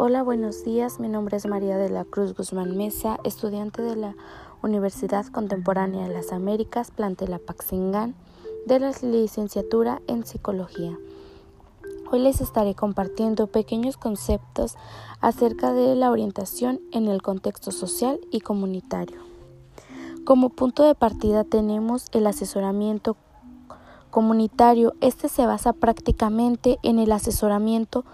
Hola, buenos días. Mi nombre es María de la Cruz Guzmán Mesa, estudiante de la Universidad Contemporánea de las Américas, Plantela Paxingán, de la licenciatura en Psicología. Hoy les estaré compartiendo pequeños conceptos acerca de la orientación en el contexto social y comunitario. Como punto de partida tenemos el asesoramiento comunitario. Este se basa prácticamente en el asesoramiento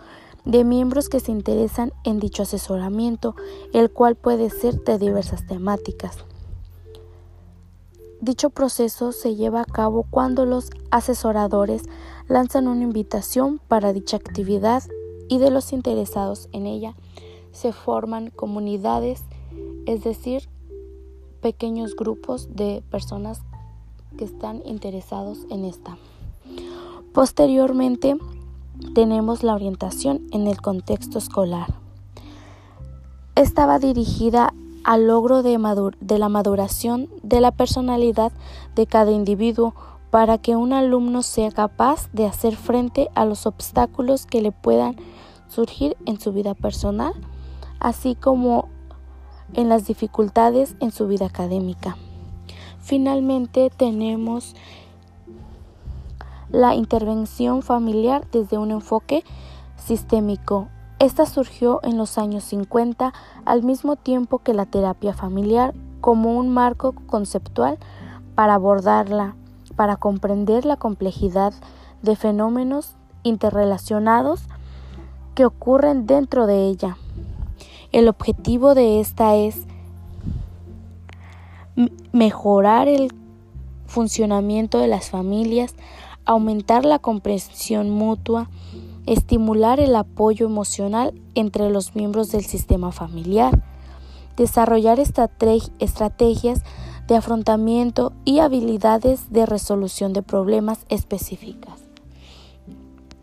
de miembros que se interesan en dicho asesoramiento, el cual puede ser de diversas temáticas. Dicho proceso se lleva a cabo cuando los asesoradores lanzan una invitación para dicha actividad y de los interesados en ella se forman comunidades, es decir, pequeños grupos de personas que están interesados en esta. Posteriormente, tenemos la orientación en el contexto escolar. Estaba dirigida al logro de, de, la maduración de la personalidad de cada individuo para que un alumno sea capaz de hacer frente a los obstáculos que le puedan surgir en su vida personal, así como en las dificultades en su vida académica. Finalmente tenemos la intervención familiar desde un enfoque sistémico. Esta surgió en los años 50 al mismo tiempo que la terapia familiar como un marco conceptual para abordarla, para comprender la complejidad de fenómenos interrelacionados que ocurren dentro de ella. El objetivo de esta es mejorar el funcionamiento de las familias aumentar la comprensión mutua, estimular el apoyo emocional entre los miembros del sistema familiar, desarrollar estrategias de afrontamiento y habilidades de resolución de problemas específicas.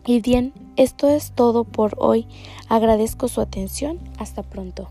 Y bien, esto es todo por hoy. Agradezco su atención. Hasta pronto.